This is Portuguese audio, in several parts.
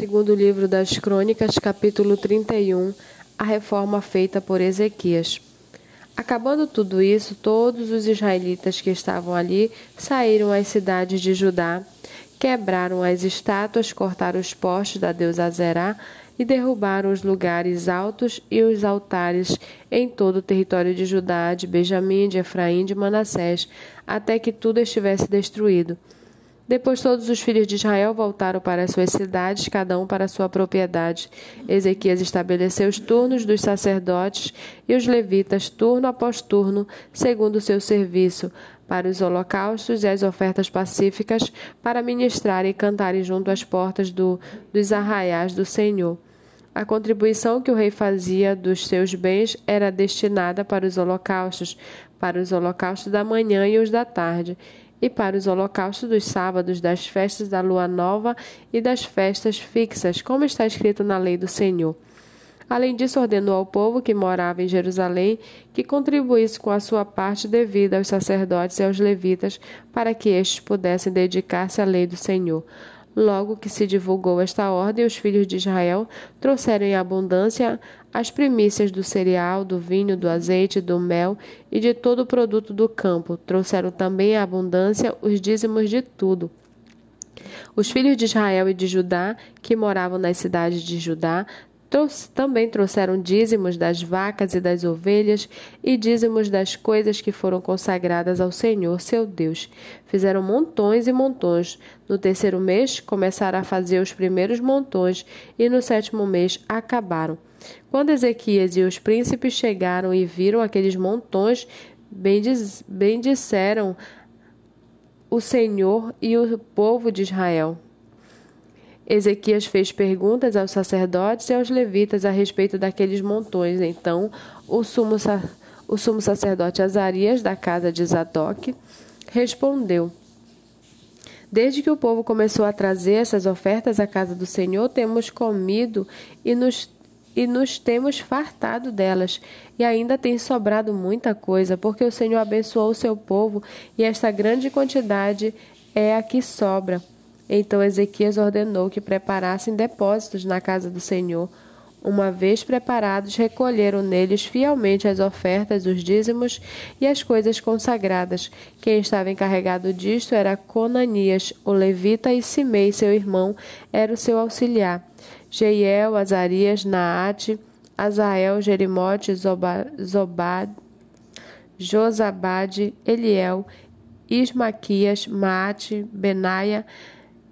Segundo livro das Crônicas, capítulo 31, a reforma feita por Ezequias. Acabando tudo isso, todos os israelitas que estavam ali saíram às cidades de Judá, quebraram as estátuas, cortaram os postes da deusa Zerá e derrubaram os lugares altos e os altares em todo o território de Judá, de Benjamim, de Efraim, de Manassés, até que tudo estivesse destruído. Depois todos os filhos de Israel voltaram para as suas cidades, cada um para sua propriedade. Ezequias estabeleceu os turnos dos sacerdotes e os levitas, turno após turno, segundo o seu serviço, para os holocaustos e as ofertas pacíficas, para ministrarem e cantarem junto às portas do, dos arraiais do Senhor. A contribuição que o rei fazia dos seus bens era destinada para os holocaustos, para os holocaustos da manhã e os da tarde e para os holocaustos dos sábados, das festas da lua nova e das festas fixas, como está escrito na lei do Senhor. Além disso, ordenou ao povo que morava em Jerusalém que contribuísse com a sua parte devida aos sacerdotes e aos levitas, para que estes pudessem dedicar-se à lei do Senhor. Logo que se divulgou esta ordem, os filhos de Israel trouxeram em abundância as primícias do cereal, do vinho, do azeite, do mel e de todo o produto do campo. Trouxeram também em abundância os dízimos de tudo. Os filhos de Israel e de Judá, que moravam nas cidades de Judá, também trouxeram dízimos das vacas e das ovelhas e dízimos das coisas que foram consagradas ao Senhor, seu Deus. Fizeram montões e montões. No terceiro mês começaram a fazer os primeiros montões e no sétimo mês acabaram. Quando Ezequias e os príncipes chegaram e viram aqueles montões, bendisseram o Senhor e o povo de Israel. Ezequias fez perguntas aos sacerdotes e aos levitas a respeito daqueles montões. Então, o sumo, o sumo sacerdote Azarias, da casa de Zadok, respondeu: Desde que o povo começou a trazer essas ofertas à casa do Senhor, temos comido e nos, e nos temos fartado delas, e ainda tem sobrado muita coisa, porque o Senhor abençoou o seu povo, e esta grande quantidade é a que sobra. Então Ezequias ordenou que preparassem depósitos na casa do Senhor. Uma vez preparados, recolheram neles fielmente as ofertas, os dízimos e as coisas consagradas. Quem estava encarregado disto era Conanias, o levita, e Simei, seu irmão, era o seu auxiliar. Jeiel, Azarias, Naate, Azael, Jerimote, Zobad, Josabade, Eliel, Ismaquias, Maate, Benaia,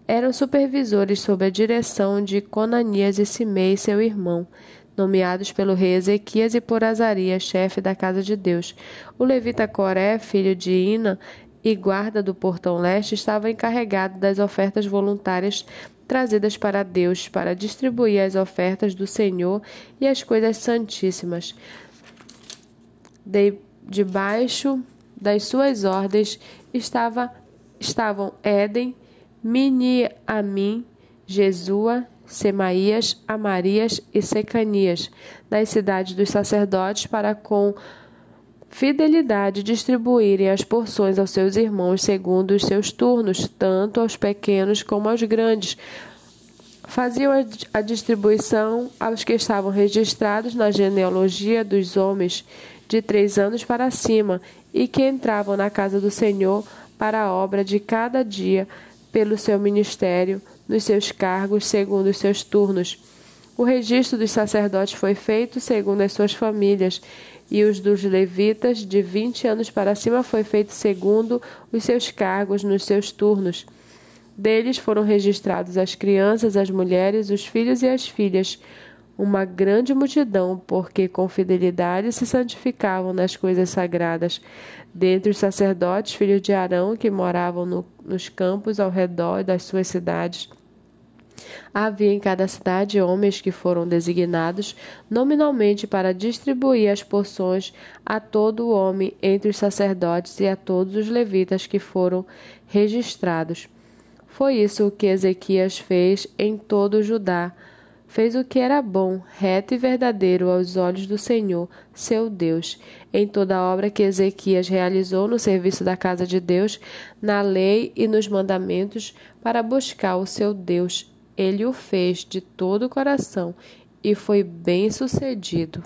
eram supervisores sob a direção de Conanias e Simei, seu irmão, nomeados pelo rei Ezequias e por Azarias, chefe da casa de Deus. O levita Coré, filho de Ina e guarda do portão leste, estava encarregado das ofertas voluntárias trazidas para Deus, para distribuir as ofertas do Senhor e as coisas santíssimas. De, debaixo das suas ordens estava, estavam Éden, Miniamim, Jesua, Semaías, Amarias e Secanias, das cidades dos sacerdotes, para com fidelidade distribuírem as porções aos seus irmãos segundo os seus turnos, tanto aos pequenos como aos grandes. Faziam a distribuição aos que estavam registrados na genealogia dos homens de três anos para cima e que entravam na casa do Senhor para a obra de cada dia pelo seu ministério, nos seus cargos, segundo os seus turnos. O registro dos sacerdotes foi feito segundo as suas famílias, e os dos levitas, de vinte anos para cima, foi feito segundo os seus cargos, nos seus turnos. Deles foram registrados as crianças, as mulheres, os filhos e as filhas, uma grande multidão, porque com fidelidade se santificavam nas coisas sagradas. Dentre os sacerdotes, filhos de Arão, que moravam no, nos campos ao redor das suas cidades, Havia em cada cidade homens que foram designados nominalmente para distribuir as porções a todo o homem entre os sacerdotes e a todos os levitas que foram registrados. Foi isso o que Ezequias fez em todo o Judá fez o que era bom, reto e verdadeiro aos olhos do Senhor, seu Deus, em toda a obra que Ezequias realizou no serviço da casa de Deus, na lei e nos mandamentos, para buscar o seu Deus ele o fez de todo o coração e foi bem sucedido.